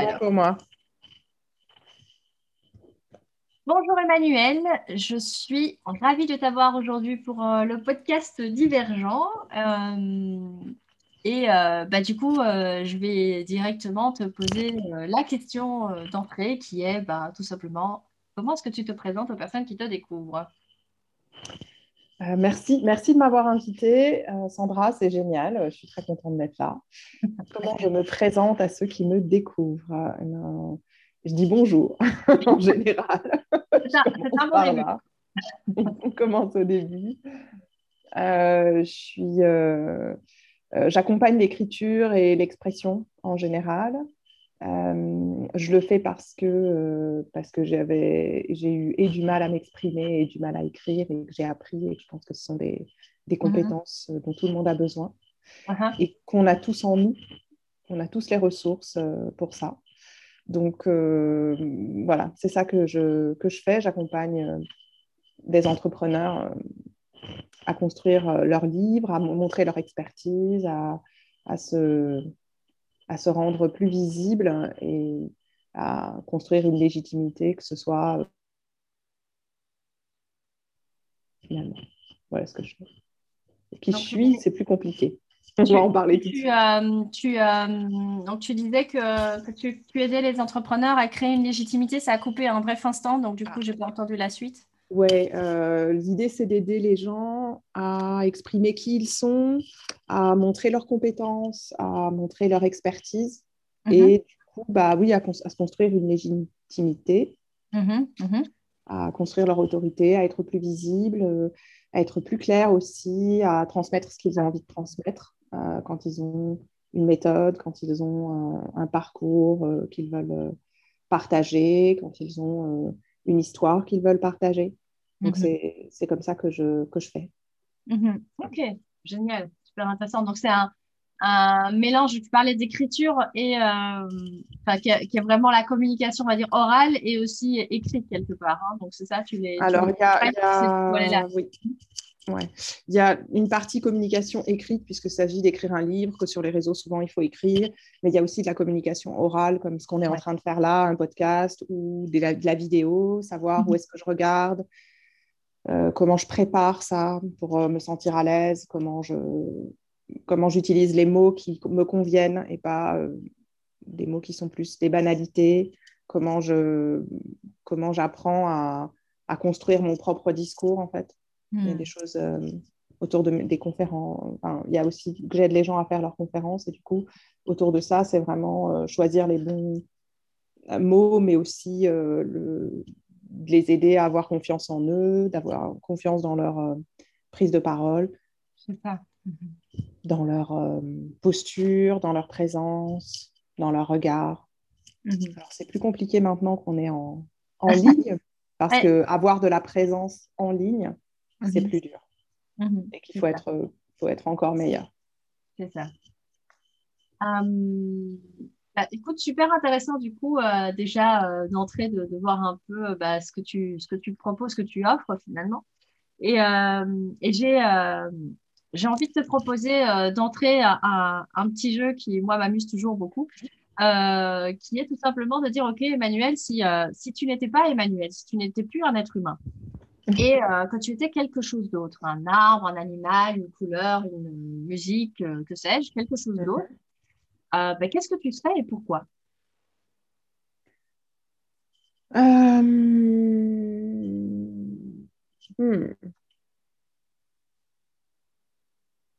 bon pour moi. Bonjour Emmanuel, je suis ravie de t'avoir aujourd'hui pour euh, le podcast Divergent. Euh, et euh, bah, du coup, je vais directement te poser la question d'entrée qui est bah, tout simplement comment est-ce que tu te présentes aux personnes qui te découvrent? Merci, merci de m'avoir invitée. Sandra, c'est génial. Je suis très contente d'être là. Comment je me présente à ceux qui me découvrent je dis bonjour en général. C'est un, On commence au début. Euh, euh, euh, j'accompagne l'écriture et l'expression en général. Je le fais parce que, parce que j'ai eu et du mal à m'exprimer et du mal à écrire et que j'ai appris et je pense que ce sont des, des mhm. compétences dont tout le monde a besoin uh-huh. et qu'on a tous en nous. On a tous les ressources pour ça. Donc euh, voilà, c'est ça que je, que je fais. J'accompagne euh, des entrepreneurs euh, à construire leurs livres, à montrer leur expertise, à, à, se, à se rendre plus visible et à construire une légitimité, que ce soit finalement. Voilà ce que je fais. Et qui je suis, c'est plus compliqué. On va en parler tu, euh, tu, euh, donc tu disais que, tu, aidais les entrepreneurs à créer une légitimité. Ça a coupé un bref instant, donc du coup, je n'ai pas entendu la suite. Oui, euh, l'idée, c'est d'aider les gens à exprimer qui ils sont, à montrer leurs compétences, à montrer leur expertise. Mhm. Et du coup, bah, oui, à, se construire une légitimité, mhm, mhm. à construire leur autorité, à être plus visible, à être plus clair aussi, à transmettre ce qu'ils ont envie de transmettre. Euh, quand ils ont une méthode, quand ils ont un, parcours euh, qu'ils veulent euh, partager, quand ils ont une histoire qu'ils veulent partager. Donc, mhm. c'est comme ça que je, que je fais. Mhm. Ok, génial, super intéressant. Donc, c'est un, un, mélange, tu parlais d'écriture et qui, qui, est vraiment la communication, on va dire, orale et aussi écrite quelque part. Hein. Donc, c'est ça, tu les. Alors, il y a. Oui. Ouais. Il y a une partie communication écrite, puisqu'il s'agit d'écrire un livre, que sur les réseaux, souvent, il faut écrire. Mais il y a aussi de la communication orale, comme ce qu'on est en train de faire là, un podcast ou de la, de la vidéo, savoir où mhm. est-ce que je regarde, euh, comment je prépare ça pour euh, me sentir à l'aise, comment je comment j'utilise les mots qui me conviennent et pas euh, des mots qui sont plus des banalités, comment je comment j'apprends à, à construire mon propre discours, en fait. Il y a hmm. des choses euh, autour de, des conférences. il y a aussi que j'aide les gens à faire leurs conférences. Et du coup, autour de ça, c'est vraiment euh, choisir les bons euh, mots, mais aussi le, les aider à avoir confiance en eux, d'avoir confiance dans leur prise de parole. Dans leur posture, dans leur présence, dans leur regard. Mhm. Alors, c'est plus compliqué maintenant qu'on est en, en ligne, parce que avoir de la présence en ligne, c'est mhm. plus dur. Et qu'il faut être, faut être encore meilleur. C'est ça. Hum, bah, écoute, super intéressant du coup euh, déjà euh, d'entrer, de, de, voir un peu euh, bah, ce, que tu, ce que tu proposes, ce que tu offres finalement. Et, et j'ai, j'ai envie de te proposer d'entrer à, un petit jeu qui, moi, m'amuse toujours beaucoup, qui est tout simplement de dire, OK, Emmanuel, si, si tu n'étais pas Emmanuel, si tu n'étais plus un être humain, et euh, quand tu étais quelque chose d'autre, un arbre, un animal, une couleur, une musique, euh, que sais-je, quelque chose d'autre, euh, ben, qu'est-ce que tu serais et pourquoi? Hmm.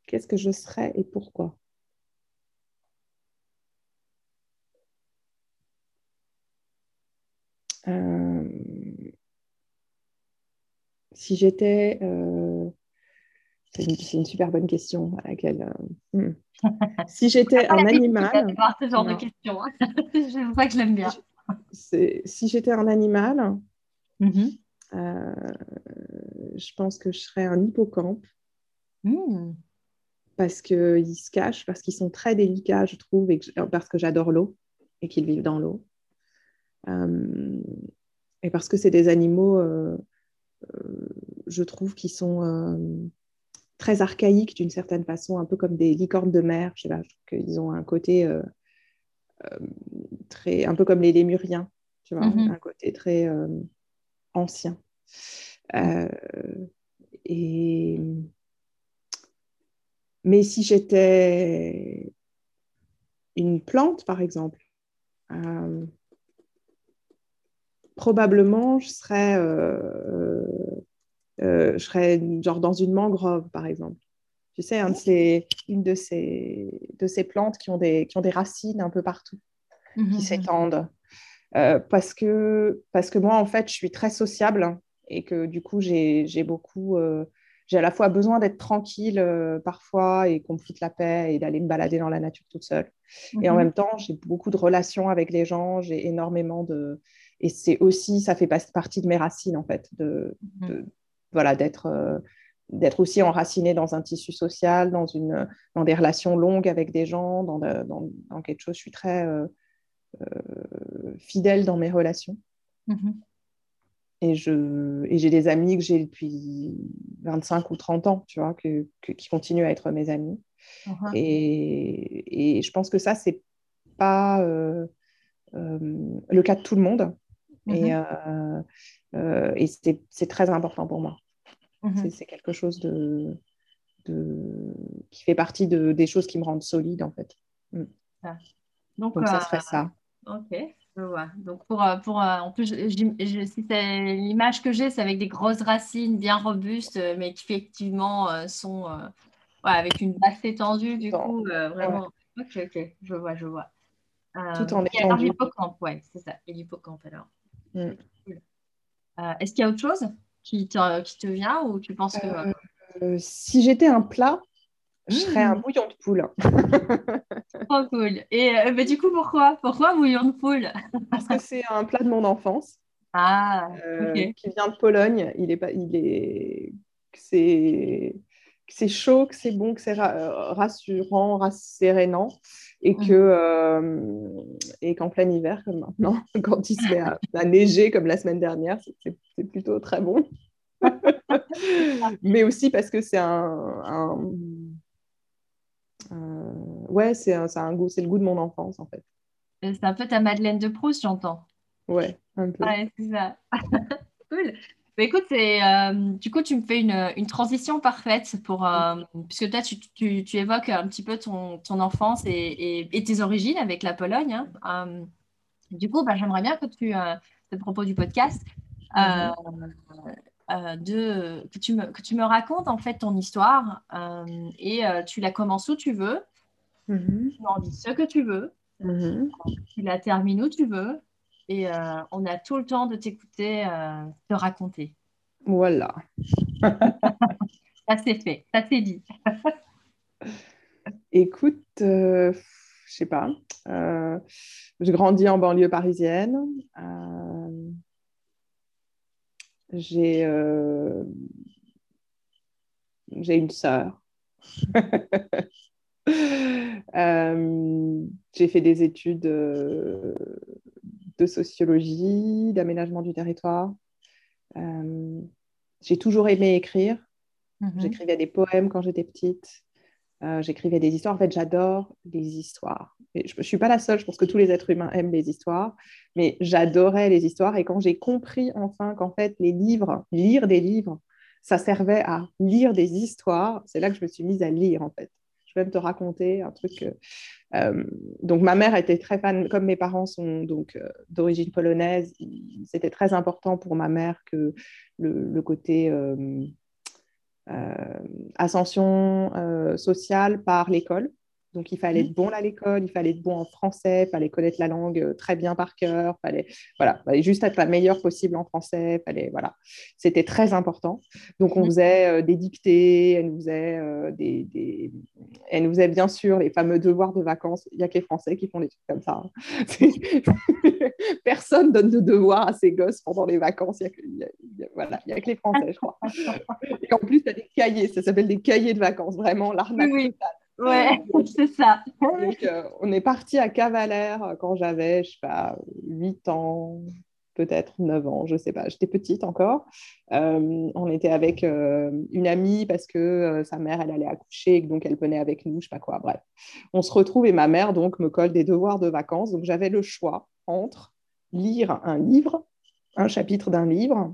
Qu'est-ce que je serais et pourquoi? Si j'étais. Euh, c'est une, super bonne question à laquelle. Euh, hmm. Si j'étais un animal. ce genre de question. Hein. je vois que je l'aime bien. Si j'étais un animal, euh, je pense que je serais un hippocampe. Mm. Parce qu'ils se cachent, parce qu'ils sont très délicats, je trouve, et parce que j'adore l'eau et qu'ils vivent dans l'eau. et parce que c'est des animaux euh, je trouve qu'ils sont euh, très archaïques d'une certaine façon, un peu comme des licornes de mer. Je sais pas, qu'ils ont un côté très, un peu comme les Lémuriens, tu vois, mhm. un côté très ancien. et... Mais si j'étais une plante, par exemple, probablement, je serais, euh, euh, je serais genre dans une mangrove, par exemple. Tu sais, une de ces, de ces plantes qui ont, des, qui ont des racines un peu partout, qui mhm. s'étendent. Euh, parce, que, parce que moi, en fait, je suis très sociable et que du coup, j'ai beaucoup... j'ai à la fois besoin d'être tranquille parfois et qu'on me foute la paix et d'aller me balader dans la nature toute seule. Et en même temps, j'ai beaucoup de relations avec les gens, j'ai énormément de, et c'est aussi, ça fait partie de mes racines, en fait, de. Voilà, d'être euh, d'être aussi enraciné dans un tissu social, dans, une, dans des relations longues avec des gens, dans, dans, quelque chose. Je suis très euh, euh, fidèle dans mes relations. Mhm. Et, et j'ai des amis que j'ai depuis 25 ou 30 ans, tu vois, que, qui continuent à être mes amis. Uh-huh. et, et, je pense que ça, c'est pas le cas de tout le monde. Et, mhm. euh, euh, et c'est très important pour moi. Mhm. C'est quelque chose de, de, qui fait partie de, des choses qui me rendent solide, en fait. Mm. Donc, ça serait euh, ça. Ok, je vois. Donc, pour, pour en plus, je, si l'image que j'ai, c'est avec des grosses racines bien robustes, mais qui effectivement sont avec une base étendue, du coup, vraiment. Ok, ok, je vois, je vois. Tout en étant. l'hippocampe, ouais, c'est ça. Et l'hippocampe, alors. Mm. Euh, est-ce qu'il y a autre chose? Qui te, qui te vient ou tu penses que... Euh, si j'étais un plat, je serais un bouillon de poule. Trop cool. Et euh, mais du coup, pourquoi? Pourquoi bouillon de poule? Parce que c'est un plat de mon enfance. Ah, qui vient de Pologne. Il est pas, il est, c'est, c'est chaud, que c'est bon, que c'est rassurant, rassérénant et que euh, et qu'en plein hiver comme maintenant quand il se met à, neiger comme la semaine dernière c'est plutôt très bon. Mais aussi parce que c'est un, ouais c'est un, goût c'est le goût de mon enfance en fait. C'est un peu ta Madeleine de Proust j'entends. Ouais un peu. Ouais c'est ça. Cool bah, écoute, euh, du coup, tu me fais une, transition parfaite pour, euh, puisque toi, tu, tu, évoques un petit peu ton, ton enfance et, et, tes origines avec la Pologne. Hein. Euh, du coup, bah, j'aimerais bien que tu, à propos du podcast, de, que, tu me, que tu me racontes en fait ton histoire et tu la commences où tu veux, mm-hmm. tu en dis ce que tu veux, mm-hmm. tu la termines où tu veux et euh, on a tout le temps de t'écouter euh, te raconter. Voilà. ça c'est fait, ça c'est dit. Écoute, euh, je sais pas. Euh, je grandis en banlieue parisienne. j'ai j'ai une sœur. j'ai fait des études de sociologie, d'aménagement du territoire. Euh, j'ai toujours aimé écrire. Mhm. J'écrivais des poèmes quand j'étais petite. Euh, j'écrivais des histoires. En fait, j'adore les histoires. Et je ne suis pas la seule, je pense que tous les êtres humains aiment les histoires, mais j'adorais les histoires. Et quand j'ai compris enfin qu'en fait, les livres, lire des livres, ça servait à lire des histoires, c'est là que je me suis mise à lire en fait je vais même te raconter un truc. Euh, donc, ma mère était très fan, comme mes parents sont donc euh, d'origine polonaise, c'était très important pour ma mère que le, côté euh, ascension sociale par l'école. Donc, il fallait être bon à l'école, il fallait être bon en français, il fallait connaître la langue euh, très bien par cœur, il fallait, voilà, fallait juste être la meilleure possible en français. Fallait, voilà. C'était très important. Donc, on mhm. faisait euh, des dictées, elle nous faisait, euh, des, des, elle nous faisait bien sûr les fameux devoirs de vacances. Il n'y a que les Français qui font des trucs comme ça. Hein. Personne donne de devoirs à ses gosses pendant les vacances. Il n'y a, voilà, a, que les Français, je crois. Et en plus, il y a des cahiers, ça s'appelle des cahiers de vacances, vraiment l'arnaque oui, Ouais, c'est ça. Donc, euh, on est parti à Cavalère euh, quand j'avais, je sais pas, 8 ans, peut-être 9 ans, je ne sais pas, j'étais petite encore. Euh, on était avec euh, une amie parce que euh, sa mère, elle allait accoucher, donc elle venait avec nous, je ne sais pas quoi, bref. On se retrouve et ma mère, donc, me colle des devoirs de vacances. Donc, j'avais le choix entre lire un livre, un chapitre d'un livre,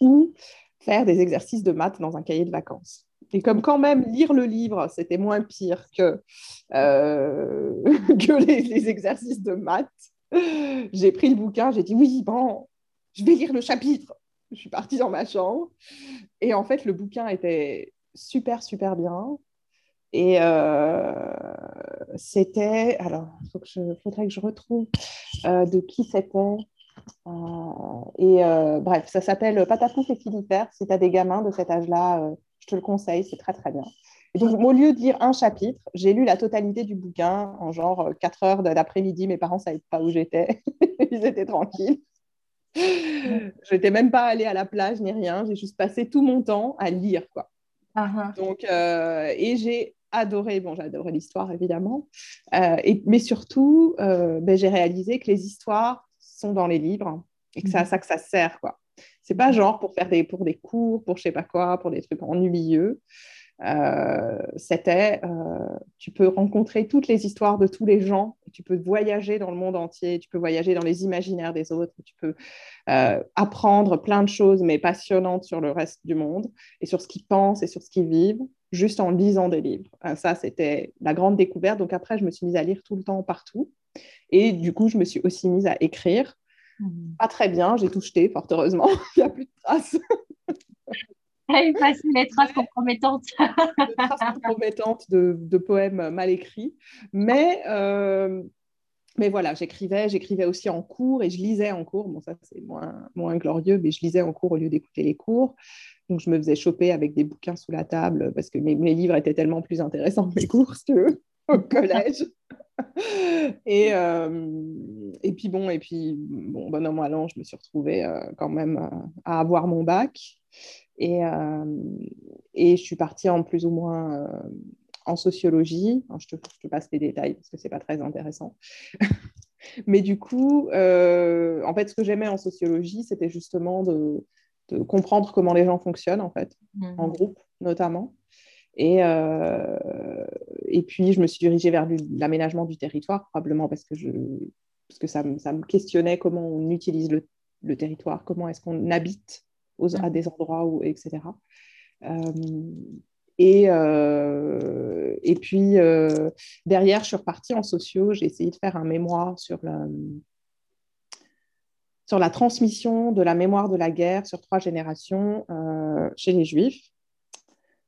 ou faire des exercices de maths dans un cahier de vacances. Et comme quand même lire le livre, c'était moins pire que, que les, exercices de maths, j'ai pris le bouquin, j'ai dit oui, bon, je vais lire le chapitre. Je suis partie dans ma chambre. Et en fait, le bouquin était super, super bien. Et euh, c'était. Alors, il faudrait que je retrouve euh, de qui c'était. Euh, et bref, ça s'appelle Patapouf et Philippère. Si tu as des gamins de cet âge-là, je te le conseille, c'est très, très bien. Et donc, au lieu de lire un chapitre, j'ai lu la totalité du bouquin en genre 4 heures d'après-midi. Mes parents ne savaient pas où j'étais. Ils étaient tranquilles. Je n'étais même pas allée à la plage ni rien. J'ai juste passé tout mon temps à lire. Quoi. Uh-huh. Donc, euh, et j'ai adoré, bon, j'ai adoré l'histoire évidemment, euh, et, mais surtout, euh, ben, j'ai réalisé que les histoires sont dans les livres et que c'est à mm-hmm. ça que ça sert. quoi. C'est pas genre pour faire des, pour des cours, pour je sais pas quoi, pour des trucs ennuyeux. Euh, c'était, euh, tu peux rencontrer toutes les histoires de tous les gens, tu peux voyager dans le monde entier, tu peux voyager dans les imaginaires des autres, tu peux euh, apprendre plein de choses, mais passionnantes sur le reste du monde et sur ce qu'ils pensent et sur ce qu'ils vivent, juste en lisant des livres. ça, c'était la grande découverte. Donc après, je me suis mise à lire tout le temps partout. Et du coup, je me suis aussi mise à écrire. Mmh. Pas très bien, j'ai tout jeté, fort heureusement. Il n'y a plus de traces. les traces compromettantes. les traces compromettantes de, de, poèmes mal écrits. Mais, euh, mais voilà, j'écrivais, j'écrivais aussi en cours et je lisais en cours. Bon, ça, c'est moins, moins glorieux, mais je lisais en cours au lieu d'écouter les cours. Donc, je me faisais choper avec des bouquins sous la table parce que mes, mes livres étaient tellement plus intéressants que mes cours au collège. et, euh, et puis bon, et puis bon, bon an, mal an, je me suis retrouvée euh, quand même à avoir mon bac. Et, euh, et je suis partie en plus ou moins euh, en sociologie. je, te, je, te, passe les détails parce que ce n'est pas très intéressant. Mais du coup, euh, en fait, ce que j'aimais en sociologie, c'était justement de, de, comprendre comment les gens fonctionnent, en fait, en mhm. groupe notamment. Et, euh, et puis, je me suis dirigée vers l'aménagement du territoire, probablement parce que, je, parce que ça, ça me questionnait comment on utilise le, le territoire, comment est-ce qu'on habite à des endroits, où, etc. Euh, et, euh, et puis, euh, derrière, je suis repartie en sociaux. J'ai essayé de faire un mémoire sur la, sur la transmission de la mémoire de la guerre sur trois générations chez les Juifs.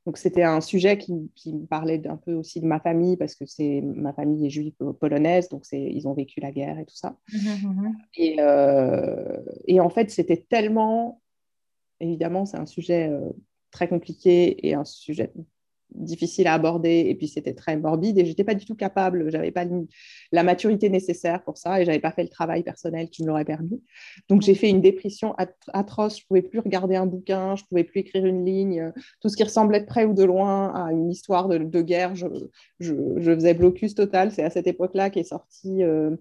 Donc, c'était un sujet qui, qui, me parlait un peu aussi de ma famille, parce que c'est ma famille est juive polonaise, donc ils ont vécu la guerre et tout ça. Mmh, mmh, mmh. Et, et, en fait, c'était tellement évidemment, c'est un sujet euh, très compliqué et un sujet difficile à aborder et puis c'était très morbide et j'étais pas du tout capable, j'avais pas la maturité nécessaire pour ça et j'avais pas fait le travail personnel qui me l'aurait permis. Donc j'ai fait une dépression atroce, je pouvais plus regarder un bouquin, je pouvais plus écrire une ligne, tout ce qui ressemblait de près ou de loin à une histoire de, guerre, je, je, faisais blocus total. C'est à cette époque-là qu'est sorti euh,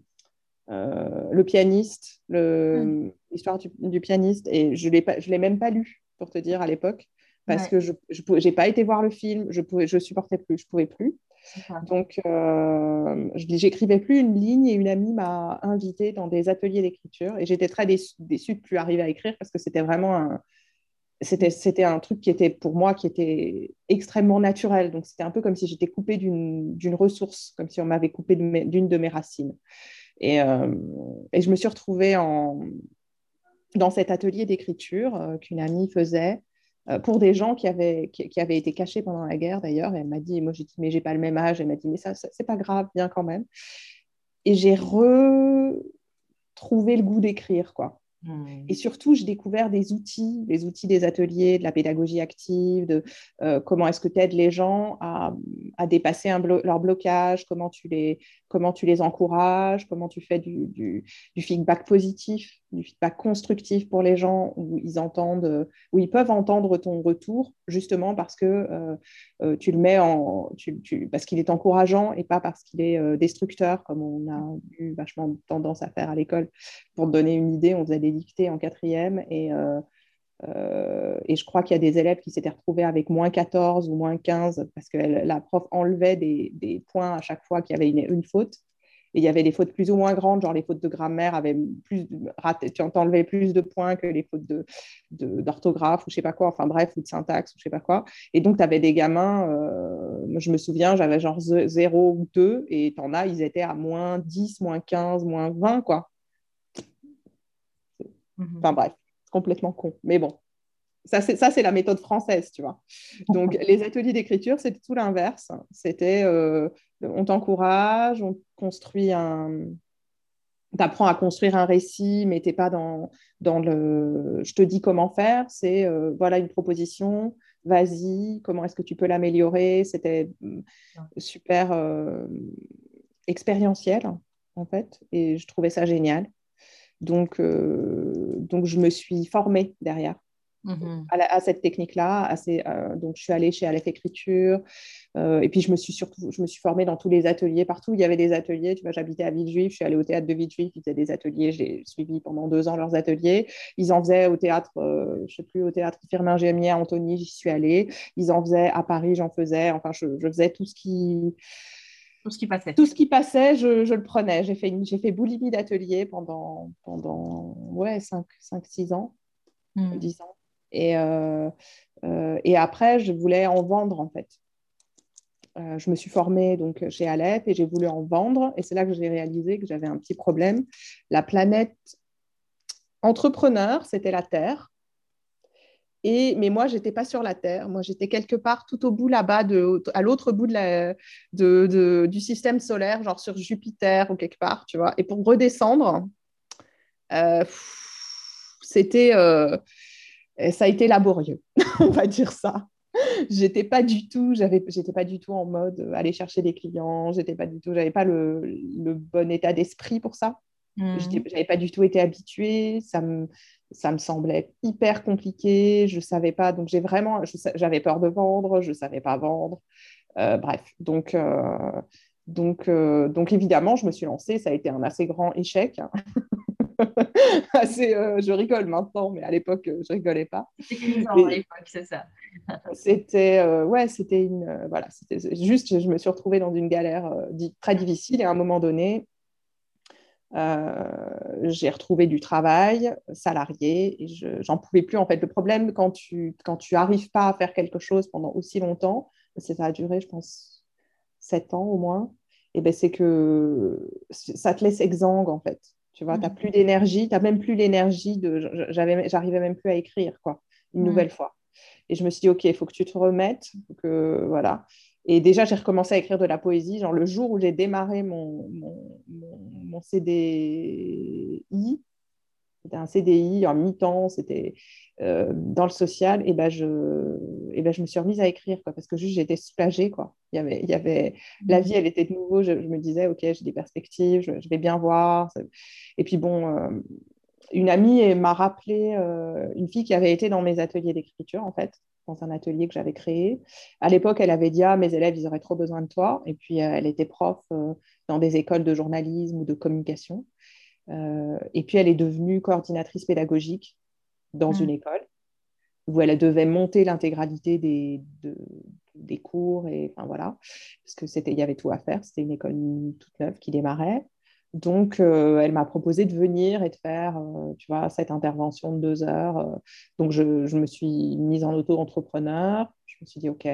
euh, le pianiste, hmm. l'histoire du, pianiste, et je ne l'ai même pas lu, pour te dire, à l'époque, parce que je n'ai pas été voir le film, je ne je supportais plus, je ne pouvais plus. Donc, euh, j'écrivais plus une ligne et une amie m'a invitée dans des ateliers d'écriture et j'étais très déçue, de plus arriver à écrire parce que c'était vraiment un, c'était un truc qui était pour moi qui était extrêmement naturel. Donc, c'était un peu comme si j'étais coupée d'une ressource, comme si on m'avait coupée d'une de, mes racines. Euh, et, je me suis retrouvée en, dans cet atelier d'écriture euh, qu'une amie faisait pour des gens qui avaient, qui, avaient été cachés pendant la guerre d'ailleurs. Elle m'a dit, moi j'ai dit, mais j'ai pas le même âge. Elle m'a dit, mais ça, c'est pas grave, bien quand même. Et j'ai retrouvé le goût d'écrire, quoi. Hmm. Et surtout, j'ai découvert des outils, les outils des ateliers, de la pédagogie active, de euh, comment est-ce que tu aides les gens à, dépasser leur blocage, comment tu, les, comment tu les encourages, comment tu fais du, feedback positif. Du feedback constructif pour les gens où ils entendent, où ils peuvent entendre ton retour, justement parce que euh, euh, tu le mets en, parce qu'il est encourageant et pas parce qu'il est euh, destructeur, comme on a eu vachement tendance à faire à l'école. Pour te donner une idée, on faisait des dictées en quatrième et et je crois qu'il y a des élèves qui s'étaient retrouvés avec moins 14 ou moins 15 parce que la prof enlevait des, points à chaque fois qu'il y avait une faute. Et il y avait des fautes plus ou moins grandes, genre les fautes de grammaire avaient plus raté, tu enlevais plus de points que les fautes d'orthographe de, ou je sais pas quoi, enfin bref, ou de syntaxe ou je sais pas quoi. Et donc, tu avais des gamins, euh, je me souviens, j'avais genre 0 ou 2, et t'en as, ils étaient à moins 10, moins 15, moins 20, quoi. Mhm. Enfin bref, complètement con. Mais bon, ça, c'est la méthode française, tu vois. Donc, les ateliers d'écriture, c'était tout l'inverse. C'était, euh, on t'encourage, on construit un... apprends à construire un récit, mais tu n'es pas dans, dans le... Je te dis comment faire, c'est, euh, voilà une proposition, vas-y, comment est-ce que tu peux l'améliorer? C'était euh, super expérientiel, en fait, et je trouvais ça génial. Donc, donc je me suis formée derrière. Mhm. à, cette technique-là. Euh, donc, je suis allée chez Aleph Écriture. Euh, et puis, je me suis surtout je me suis formée dans tous les ateliers. Partout, il y avait des ateliers. Tu vois, j'habitais à Villejuif. Je suis allée au théâtre de Villejuif. Ils faisaient des ateliers. J'ai suivi pendant deux ans leurs ateliers. Ils en faisaient au théâtre, euh, je ne sais plus, au théâtre Firmin Gémier à Antony. J'y suis allée. Ils en faisaient à Paris. J'en faisais. Enfin, je, faisais tout ce qui tout ce qui passait. Tout ce qui passait, je, le prenais. J'ai fait, j'ai fait boulimie d'atelier pendant, pendant ouais, 5-6 ans, 10 hmm. ans. Et, euh, euh, et après, je voulais en vendre, en fait. Euh, je me suis formée donc chez Aleph et j'ai voulu en vendre. Et c'est là que j'ai réalisé que j'avais un petit problème. La planète entrepreneur, c'était la Terre. Et, mais moi, je n'étais pas sur la Terre. Moi, j'étais quelque part tout au bout là-bas, à l'autre bout du système solaire, genre sur Jupiter ou quelque part, tu vois. Et pour redescendre, c'était ça a été laborieux, on va dire ça. J'étais pas du tout, j'avais, j'étais pas du tout en mode euh, aller chercher des clients. J'étais pas du tout, j'avais pas le, le, bon état d'esprit pour ça. Mmh. J'avais pas du tout été habituée. Ça me, ça me semblait hyper compliqué. Je savais pas, donc j'ai vraiment, j'avais peur de vendre. Je savais pas vendre. Euh, bref, donc. Euh, donc, donc évidemment, je me suis lancée, ça a été un assez grand échec. assez, euh, je rigole maintenant, mais à l'époque, euh, je rigolais pas. C'était à l'époque, c'est ça. c'était, euh, ouais, c'était une, voilà, c'était juste, je me suis retrouvée dans une galère très difficile et à un moment donné, j'ai retrouvé du travail salarié et je, j'en pouvais plus. En fait, le problème quand tu quand tu arrives pas à faire quelque chose pendant aussi longtemps, ça a duré, je pense, sept ans au moins. Et ben c'est que ça te laisse exsangue en fait. Tu vois, tu n'as mm. plus d'énergie, tu n'as même plus l'énergie de. J'arrivais même plus à écrire, quoi, une mm. nouvelle fois. Et je me suis dit, OK, il faut que tu te remettes. Que, voilà. Et déjà, j'ai recommencé à écrire de la poésie. Genre, le jour où j'ai démarré mon, mon, mon CDI, c'était un CDI en mi-temps, c'était euh, dans le social, et ben je, et ben je me suis remise à écrire, quoi, parce que juste j'étais soulagée. Quoi. Il y avait, il y avait, la vie, elle était de nouveau, je, me disais, ok, j'ai des perspectives, je, vais bien voir. Et puis bon, euh, une amie m'a rappelé euh, une fille qui avait été dans mes ateliers d'écriture, en fait, dans un atelier que j'avais créé. À l'époque, elle avait dit, ah, mes élèves, ils auraient trop besoin de toi. Et puis, elle était prof dans des écoles de journalisme ou de communication. Euh, et puis, elle est devenue coordinatrice pédagogique dans mm. une école où elle devait monter l'intégralité des, des cours et enfin voilà parce que c'était il y avait tout à faire. C'était une école toute neuve qui démarrait. Donc euh, elle m'a proposé de venir et de faire euh, tu vois cette intervention de deux heures. Donc je, je, me suis mise en auto-entrepreneur. Je me suis dit ok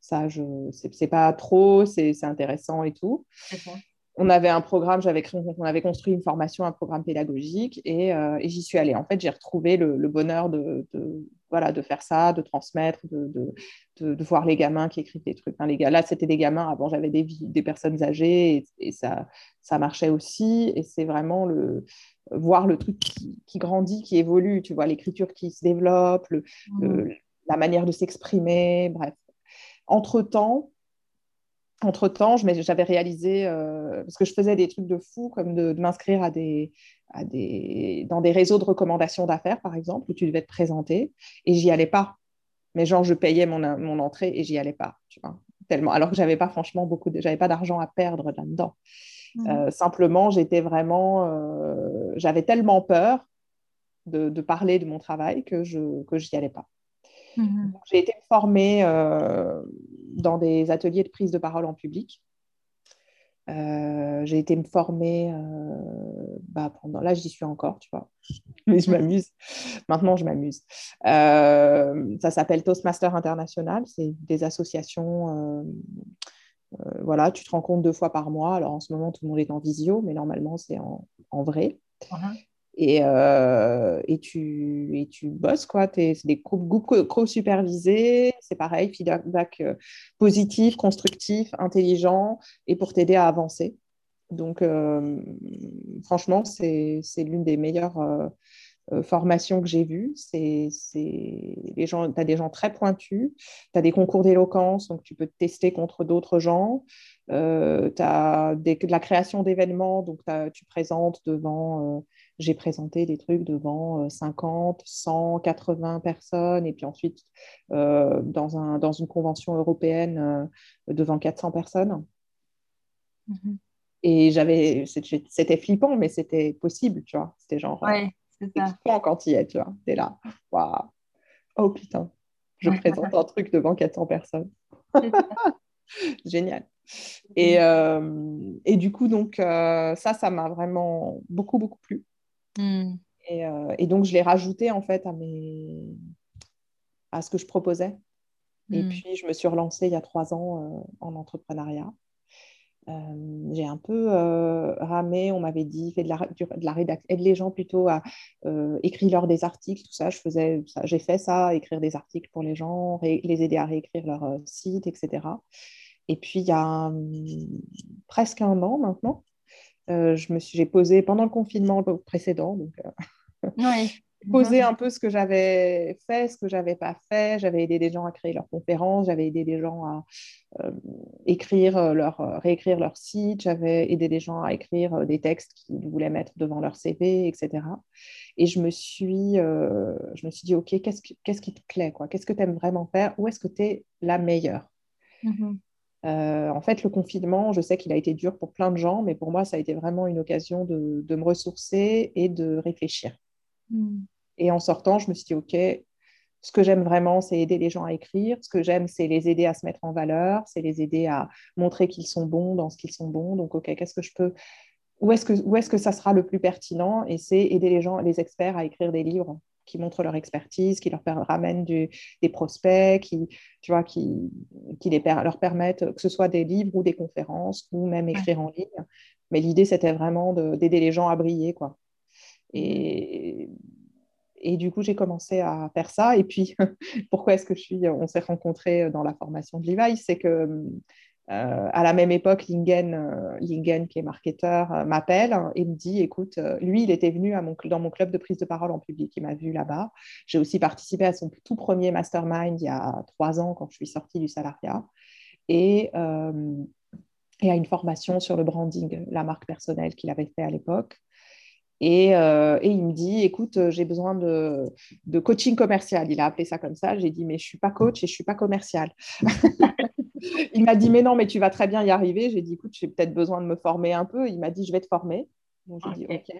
ça je c'est pas trop c'est intéressant et tout on avait un programme, j'avais on avait construit une formation, un programme pédagogique euh, et, j'y suis allée. En fait, j'ai retrouvé le, bonheur de, voilà, de faire ça, de transmettre, de, de, voir les gamins qui écrivent des trucs. les gars, là, c'était des gamins. Avant, j'avais des, des personnes âgées et, ça, ça marchait aussi. Et c'est vraiment le, voir le truc qui, grandit, qui évolue. Tu vois, l'écriture qui se développe, mmh. la manière de s'exprimer, bref. Entre-temps, entre-temps, j'avais réalisé, euh, parce que je faisais des trucs de fou, comme de, m'inscrire à des, des, dans des réseaux de recommandations d'affaires, par exemple, où tu devais te présenter, et j'y allais pas. Mais genre, je payais mon, mon entrée et j'y allais pas, tu vois, tellement. Alors que j'avais pas franchement beaucoup, j'avais pas d'argent à perdre là-dedans. Mmh. Euh, simplement, j'étais vraiment, euh, j'avais tellement peur de, de, parler de mon travail que je que j'y allais pas. Mmh. J'ai été formée dans des ateliers de prise de parole en public. j'ai été me former, bah, pendant là j'y suis encore, tu vois, mais je m'amuse. Maintenant je m'amuse. ça s'appelle Toastmaster International, c'est des associations euh, voilà, tu te compte deux fois par mois. Alors en ce moment, tout le monde est en visio, mais normalement, c'est en, vrai. Et, euh, et, tu, et tu bosses, quoi. c'est des groupes co-supervisés, c'est pareil, feedback euh, positif, constructif, intelligent, et pour t'aider à avancer. Donc, franchement, c'est l'une des meilleures euh, formation que j'ai vue, c'est les gens, tu as des gens très pointus, tu as des concours d'éloquence, donc tu peux te tester contre d'autres gens, euh, tu as de la création d'événements, donc tu présentes devant, euh, j'ai présenté des trucs devant 50, 100, 80 personnes, et puis ensuite dans, un, dans une convention européenne devant 400 personnes. Mm-hmm. Et j'avais, c'était flippant, mais c'était possible, tu vois. C'était genre, ça. quand il y est, tu vois. T'es là. Waouh. Oh putain. Je présente un truc devant 400 personnes. Génial. Et, euh, et, du coup, donc, euh, ça, ça m'a vraiment beaucoup, beaucoup plu. Hmm. Et, euh, et, donc, je l'ai rajouté, en fait, à, mes... à ce que je proposais. Et hmm. puis, je me suis relancée il y a trois ans en entrepreneuriat. Euh, j'ai un peu euh, ramé, on m'avait dit, fait de la, de la rédaction, les gens plutôt à euh, écrire leur des articles, tout ça. Je faisais j'ai fait ça, écrire des articles pour les gens, les aider à réécrire leur site, etc. Et puis il y a hum, presque un an maintenant, je me suis, j'ai posé pendant le confinement précédent, donc oui poser un peu ce que j'avais fait, ce que j'avais pas fait. J'avais aidé des gens à créer leurs conférences, j'avais aidé des gens à euh, écrire euh, leur, euh, réécrire leur site, j'avais aidé des gens à écrire des textes qu'ils voulaient mettre devant leur CV, etc. Et je me suis, je me suis dit, OK, qu'est-ce qui, qu'est-ce qui te plaît quoi? Qu'est-ce que tu aimes vraiment faire? Où est-ce que tu es la meilleure? Mm-hmm. en fait, le confinement, je sais qu'il a été dur pour plein de gens, mais pour moi, ça a été vraiment une occasion de, de me ressourcer et de réfléchir. Mm. Et en sortant, je me suis dit, OK, ce que j'aime vraiment, c'est aider les gens à écrire. Ce que j'aime, c'est les aider à se mettre en valeur, c'est les aider à montrer qu'ils sont bons dans ce qu'ils sont bons. Donc, OK, qu'est-ce que je peux... Où est-ce que, où que ça sera le plus pertinent? Et c'est aider les gens, les experts à écrire des livres qui montrent leur expertise, qui leur ramènent des prospects, qui, tu vois, qui, qui les, leur permettent, que ce soit des livres ou des conférences, ou même écrire en ligne. Mais l'idée, c'était vraiment d'aider les gens à briller, quoi. Et, du coup, j'ai commencé à faire ça. Et puis, pourquoi est-ce que je suis, on s'est rencontrés dans la formation de Levi C'est que euh, à la même époque, Lingen, euh, qui est marketeur, euh, m'appelle et me dit écoute, lui, il était venu dans mon club de prise de parole en public. Il m'a vu là-bas. J'ai aussi participé à son tout premier mastermind il y a trois ans quand je suis sortie du salariat. Et, et à une formation sur le branding, la marque personnelle qu'il avait fait à l'époque. Euh, et, il me dit, écoute, euh, j'ai besoin de, coaching commercial. Il a appelé ça comme ça. J'ai dit, mais je ne suis pas coach et je ne suis pas commercial. il m'a dit, mais non, mais tu vas très bien y arriver. J'ai dit, écoute, j'ai peut-être besoin de me former un peu. Il m'a dit, je vais te former. Donc, j'ai dit, OK.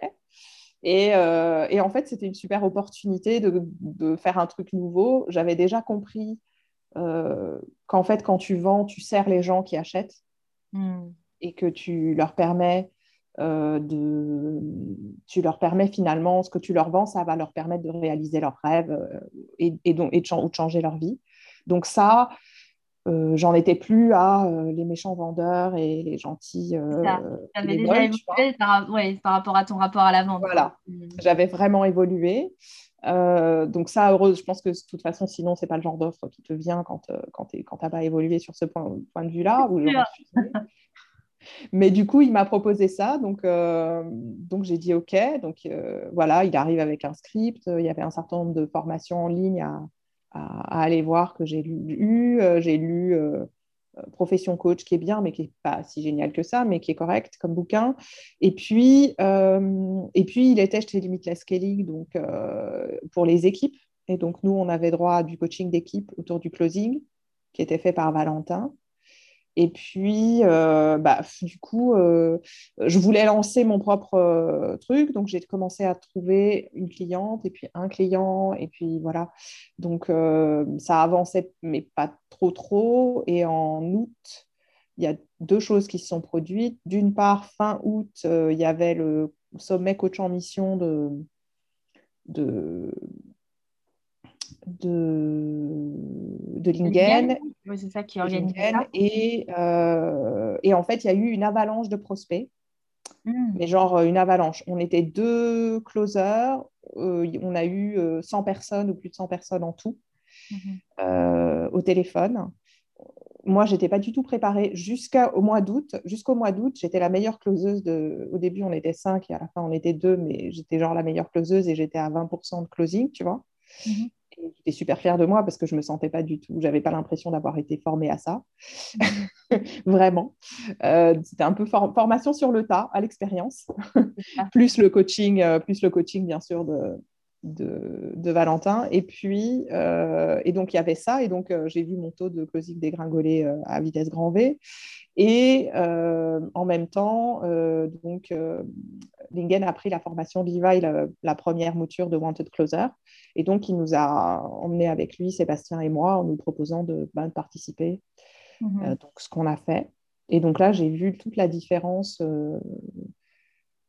Euh, et, en fait, c'était une super opportunité de, faire un truc nouveau. J'avais déjà compris qu'en fait, quand tu vends, tu sers les gens qui achètent hmm. et que tu leur permets euh, de, tu leur permets finalement, ce que tu leur vends, ça va leur permettre de réaliser leurs rêves euh, et, donc, et de, ou de changer leur vie. Donc ça, euh, j'en étais plus à les méchants vendeurs et les gentils. Tu avais déjà évolué par, par, rapport à ton rapport à la vente. Voilà, mm. j'avais vraiment évolué. donc ça, heureuse, je pense que de toute façon, sinon, c'est pas le genre d'offre qui te vient quand, quand tu n'as pas évolué sur ce point, point de vue-là. Mais du coup, il m'a proposé ça, donc, euh, donc j'ai dit OK. Donc euh, voilà, il arrive avec un script. Il y avait un certain nombre de formations en ligne à, aller voir que j'ai lu. Euh, j'ai lu Profession coach, qui est bien, mais qui n'est pas si génial que ça, mais qui est correct comme bouquin. Et puis, et puis, il était chez Limitless Scaling donc, pour les équipes. Et donc, nous, on avait droit à du coaching d'équipe autour du closing qui était fait par Valentin. Et puis, euh, bah, du coup, euh, je voulais lancer mon propre euh, truc. Donc, j'ai commencé à trouver une cliente et puis un client. Et puis, voilà. Donc, ça avançait, mais pas trop, trop. Et en août, il y a deux choses qui se sont produites. D'une part, fin août, il y avait le sommet coach en mission de, de de, de Lingen. Oui, c'est ça qui organise. Et, euh, et, en fait, il y a eu une avalanche de prospects. Hmm. Mais genre une avalanche. On était deux closers. Euh, on a eu 100 euh, personnes ou plus de 100 personnes en tout mhm. au téléphone. Moi, je n'étais pas du tout préparée jusqu'au mois d'août. Jusqu'au mois d'août, j'étais la meilleure closeuse. De... Au début, on était 5 et à la fin, on était 2, mais j'étais genre la meilleure closeuse et j'étais à 20% de closing, tu vois. Mhm j'étais super fière de moi parce que je me sentais pas du tout, j'avais pas l'impression d'avoir été formée à ça, vraiment. Euh, c'était un peu formation sur le tas, à l'expérience, plus le coaching, euh, plus le coaching bien sûr de, de, Valentin. Et puis, euh, et donc il y avait ça, et donc j'ai vu mon taux de closing dégringoler à vitesse grand V. Et en même temps, donc Lingen a pris la formation Levi, la, la, première mouture de Wanted Closer. Et donc, il nous a emmenés avec lui, Sébastien et moi, en nous proposant de, ben, participer. Mhm. Euh, donc, ce qu'on a fait. Et donc là, j'ai vu toute la différence. Euh,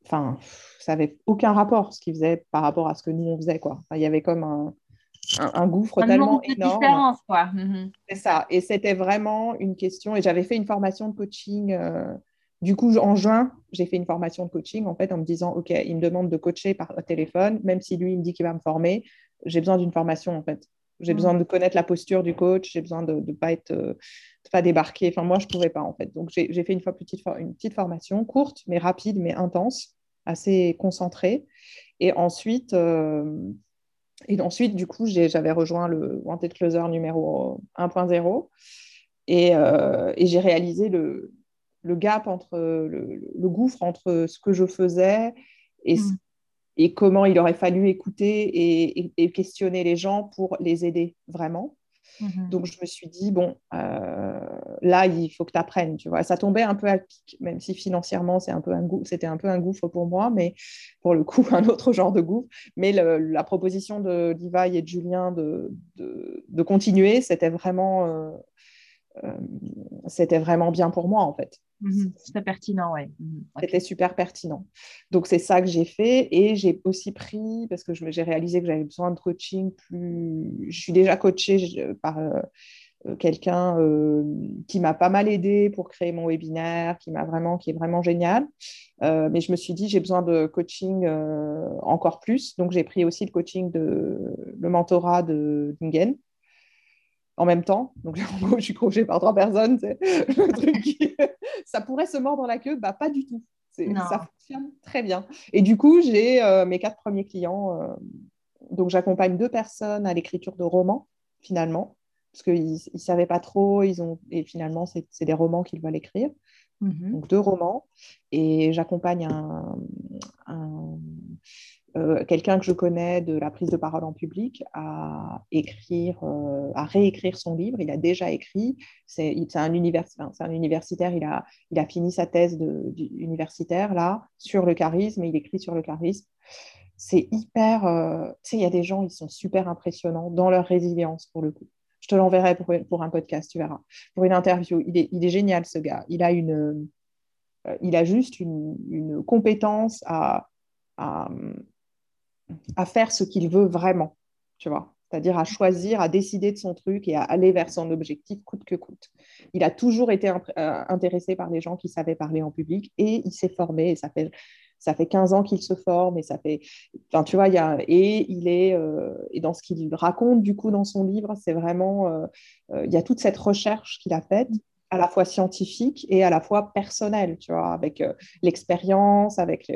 enfin, ça n'avait aucun rapport ce qu'il faisait par rapport à ce que nous, on faisait. Quoi. il y avait comme un, un, gouffre tellement énorme. différence, quoi. Mhm. C'est ça. Et c'était vraiment une question. Et j'avais fait une formation de coaching. Euh, du coup, en juin, j'ai fait une formation de coaching en fait en me disant OK, il me demande de coacher par téléphone, même si lui il me dit qu'il va me former, j'ai besoin d'une formation en fait. J'ai mm. besoin de connaître la posture du coach, j'ai besoin de ne pas être euh, pas débarquer. Enfin, moi, je ne pouvais pas en fait. Donc, j'ai fait une, fois petite, une petite formation courte, mais rapide, mais intense, assez concentrée. Et ensuite, euh, et ensuite du coup, j'avais rejoint le Wanted Closer numéro 1.0 et, euh, et j'ai réalisé le, le gap entre le, gouffre entre ce que je faisais et, mm. et comment il aurait fallu écouter et, questionner les gens pour les aider vraiment. Mm-hmm. Donc je me suis dit, bon, euh, là, il faut que tu apprennes, tu vois. Ça tombait un peu à pic, même si financièrement, c'est un peu un c'était un peu un gouffre pour moi, mais pour le coup, un autre genre de gouffre. Mais la proposition de Levi et de Julien de, de, continuer, c'était vraiment, euh, euh, c'était vraiment bien pour moi, en fait. Mhm. C'était pertinent, ouais. Mhm. C'était super pertinent. Donc, c'est ça que j'ai fait. Et j'ai aussi pris, parce que j'ai réalisé que j'avais besoin de coaching plus. Je suis déjà coachée par euh, euh, quelqu'un euh, qui m'a pas mal aidé pour créer mon webinaire, qui, m'a vraiment, qui est vraiment génial. mais je me suis dit, j'ai besoin de coaching encore plus. Donc, j'ai pris aussi le coaching de le mentorat de Dingen en même temps. Donc, en gros, je suis crochet par trois personnes. Le truc ça pourrait se mordre la queue. Bah, pas du tout. Ça fonctionne très bien. Et du coup, j'ai euh, mes quatre premiers clients. Euh, donc, j'accompagne deux personnes à l'écriture de romans, finalement, parce qu'ils ne savaient pas trop. Ils ont... Et finalement, c'est des romans qu'ils veulent écrire. Mhm. Donc, deux romans. Et j'accompagne un, euh, quelqu'un que je connais de la prise de parole en public à écrire, euh, à réécrire son livre. Il a déjà écrit. C'est un, un, universitaire. Il a, il a fini sa thèse de, universitaire là sur le charisme. Il écrit sur le charisme. C'est hyper. Euh, il y a des gens, ils sont super impressionnants dans leur résilience pour le coup. Je te l'enverrai pour, pour, un podcast, tu verras. Pour une interview. Il est, il est génial ce gars. Il a une, il a juste une, compétence à, à faire ce qu'il veut vraiment, tu vois. C'est-à-dire à choisir, à décider de son truc et à aller vers son objectif coûte que coûte. Il a toujours été euh, intéressé par les gens qui savaient parler en public et il s'est formé. Ça fait, ça fait 15 ans qu'il se forme et ça fait. Enfin, tu vois, il y a, et il est. Euh, et dans ce qu'il raconte, du coup, dans son livre, c'est vraiment. Euh, il y a toute cette recherche qu'il a faite à la fois scientifique et à la fois personnel, tu vois, avec euh, l'expérience, avec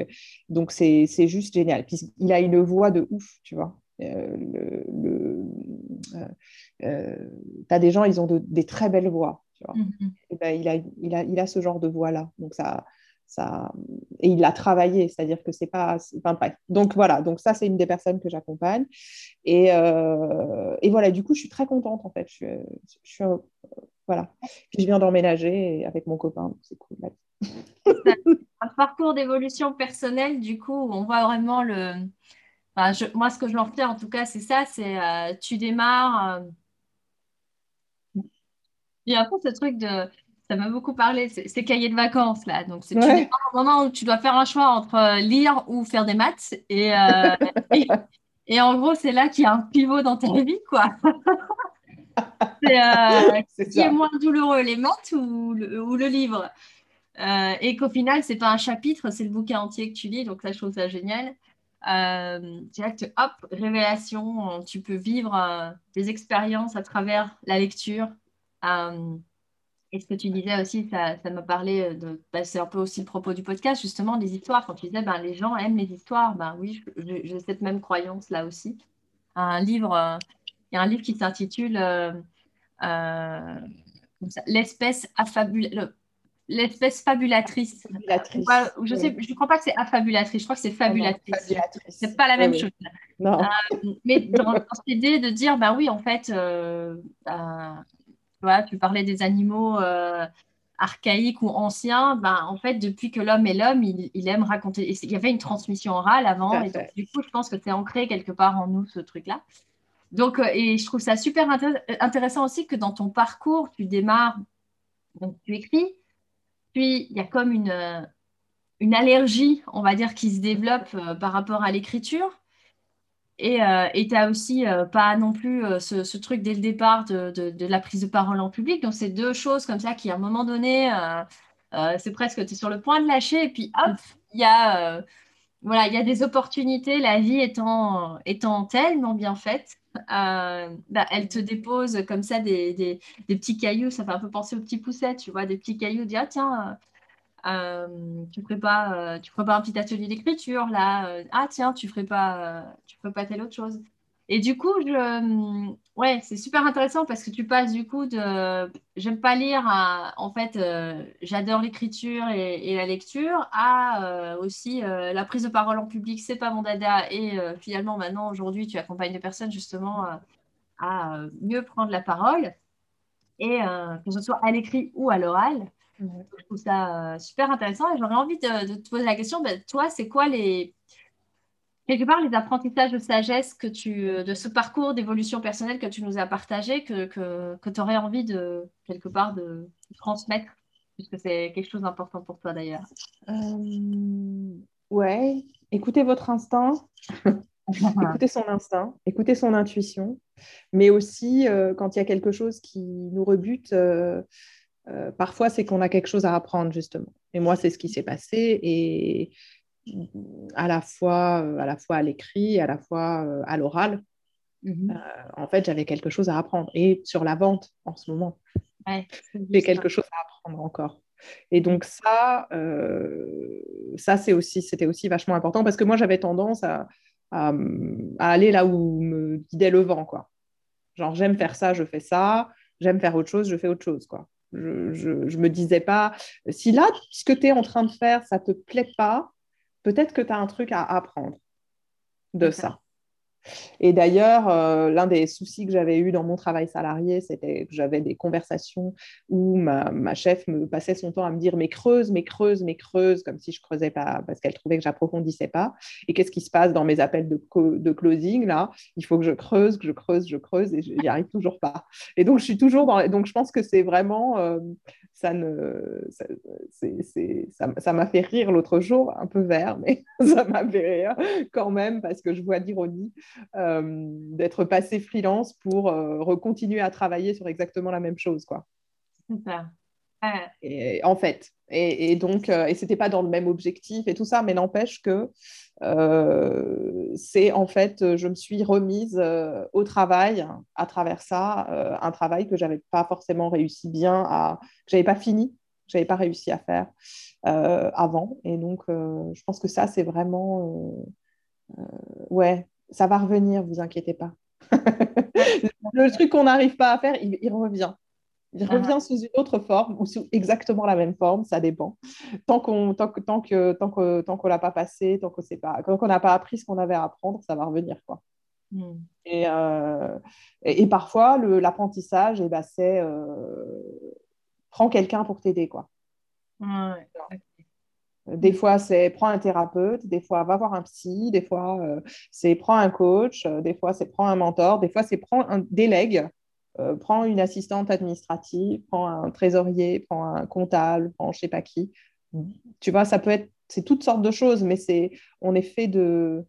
donc c'est juste génial. Puis il a une voix de ouf, tu vois. Euh, le, euh, tu as des gens, ils ont des très belles voix, tu vois. Mm-hmm. et ben, il, a, il, a, il a ce genre de voix-là. Donc ça, et il a travaillé, c'est-à-dire que c'est pas, Donc voilà, donc ça c'est une des personnes que j'accompagne, et, et, voilà, du coup je suis très contente en fait. Je, je voilà, puis je viens d'emménager avec mon copain, c'est cool. un parcours d'évolution personnelle, du coup, on voit vraiment le. moi, ce que je m'en retiens, en tout cas, c'est ça c'est euh, tu démarres. Euh... Et après, ce truc de. Ça m'a beaucoup parlé, c'est cahiers de vacances, là. Donc, c'est ouais. au moment où tu dois faire un choix entre euh, lire ou faire des maths. Et, euh, et, en gros, c'est là qu'il y a un pivot dans ta vie, quoi. c'est qui est moins douloureux, les maths ou le, ou le livre? Euh, et qu'au final, c'est pas un chapitre, c'est le bouquin entier que tu lis. Donc, ça, je trouve ça génial. Euh, direct, hop, révélation, tu peux vivre euh, des expériences à travers la lecture. Euh, et ce que tu disais aussi, ça, ça m'a parlé de. Bah, c'est un peu aussi le propos du podcast, justement, des histoires. Quand tu disais, ben, les gens aiment les histoires, ben oui, j'ai cette même croyance là aussi. Un livre, il y a un livre qui s'intitule L'espèce affabule l'espèce fabulatrice. fabulatrice. je ne crois pas que c'est affabulatrice, je crois que c'est fabulatrice. fabulatrice. C'est pas la même chose. Non. Euh, mais dans, cette idée de dire, bah oui, en fait, euh, bah, tu parlais des animaux euh, archaïques ou anciens, bah, en fait, depuis que l'homme est l'homme, il, aime raconter. il y avait une transmission orale avant, et donc, du coup, je pense que c'est ancré quelque part en nous, ce truc-là. Donc, et je trouve ça super intéressant aussi que dans ton parcours, tu démarres, donc tu écris, puis, il y a comme une, euh, une allergie, on va dire, qui se développe euh, par rapport à l'écriture. Et euh, tu n'as aussi pas non plus ce, truc dès le départ de, la prise de parole en public. Donc, c'est deux choses comme ça qui, à un moment donné, c'est presque, tu es sur le point de lâcher. Et puis, hop, il y a voilà, il y a des opportunités, la vie étant, étant tellement bien faite, euh, bah, elle te dépose comme ça des, des, petits cailloux, ça fait un peu penser aux petits poussettes, tu vois, des petits cailloux, dis, ah tiens, euh, tu ferais pas, euh, tu ferais pas un petit atelier d'écriture là, ah tiens, tu ferais pas, tu ferais pas telle autre chose. Et du coup, je... ouais, c'est super intéressant parce que tu passes du coup de j'aime pas lire en fait, euh, j'adore l'écriture et, la lecture à euh, aussi euh, la prise de parole en public, c'est pas mon dada. Et finalement, maintenant, aujourd'hui, tu accompagnes des personnes justement à mieux prendre la parole et que ce soit à l'écrit ou à l'oral. Je trouve ça super intéressant et j'aurais envie de, te poser la question, ben, toi, c'est quoi les quelque part les apprentissages de sagesse que tu, euh, de ce parcours d'évolution personnelle que tu nous as partagé, que, que, tu aurais envie de, quelque part, de, transmettre, puisque c'est quelque chose d'important pour toi d'ailleurs. Euh, Ouais, écoutez votre instinct, écoutez son instinct, écoutez son intuition, mais aussi euh, quand il y a quelque chose qui nous rebute, parfois c'est qu'on a quelque chose à apprendre justement. Et moi, c'est ce qui s'est passé. Et, à la fois euh, à la fois à l'écrit, à la fois euh, à l'oral. Mhm. Euh, en fait, j'avais quelque chose à apprendre. Et sur la vente, en ce moment, j'ai quelque chose à apprendre encore. Et donc ça, ça c'est aussi, c'était aussi vachement important parce que moi, j'avais tendance à, à, aller là où me guidait le vent, quoi. Genre, j'aime faire ça, je fais ça. J'aime faire autre chose, je fais autre chose, quoi. Je, ne me disais pas, si là, ce que tu es en train de faire, ça te plaît pas, peut-être que tu as un truc à apprendre de ça. Et d'ailleurs, euh, l'un des soucis que j'avais eu dans mon travail salarié, c'était que j'avais des conversations où ma, chef me passait son temps à me dire mais creuse, mais creuse, mais creuse, comme si je creusais pas, parce qu'elle trouvait que j'approfondissais pas. Et qu'est-ce qui se passe dans mes appels de, de, closing là? Il faut que je creuse, que je creuse, je creuse, et j'y arrive toujours pas. Et donc je suis toujours dans. Donc je pense que c'est vraiment euh, ça ne ça m'a fait rire l'autre jour, un peu vert, mais ça m'a fait rire quand même parce que je vois l'ironie d'être passé freelance pour euh, recontinuer à travailler sur exactement la même chose, quoi. Ça. Et, en fait, et, donc, euh, et c'était pas dans le même objectif et tout ça, mais n'empêche que c'est en fait, je me suis remise au travail à travers ça, un travail que j'avais pas forcément réussi bien à, que j'avais pas fini, que j'avais pas réussi à faire avant. Et donc, je pense que ça, c'est vraiment, ouais, ça va revenir, vous inquiétez pas. le truc qu'on n'arrive pas à faire, il, revient. Il ah. revient sous une autre forme ou sous exactement la même forme, ça dépend. Tant qu'on tant que, tant que, tant que, tant qu'on l'a pas passé, tant qu'on pas, qu'on n'a pas appris ce qu'on avait à apprendre, ça va revenir quoi. Hmm. Et, euh, et, parfois l'apprentissage, eh ben, c'est euh, prends quelqu'un pour t'aider quoi. Des fois, c'est prends un thérapeute, des fois, va voir un psy, des fois, euh, c'est prends un coach, des fois, c'est prends un mentor, des fois, c'est prends un délègue euh, prends une assistante administrative, prends un trésorier, prends un comptable, prends je sais pas qui. Tu vois, ça peut être, c'est toutes sortes de choses, mais c'est, on est fait de,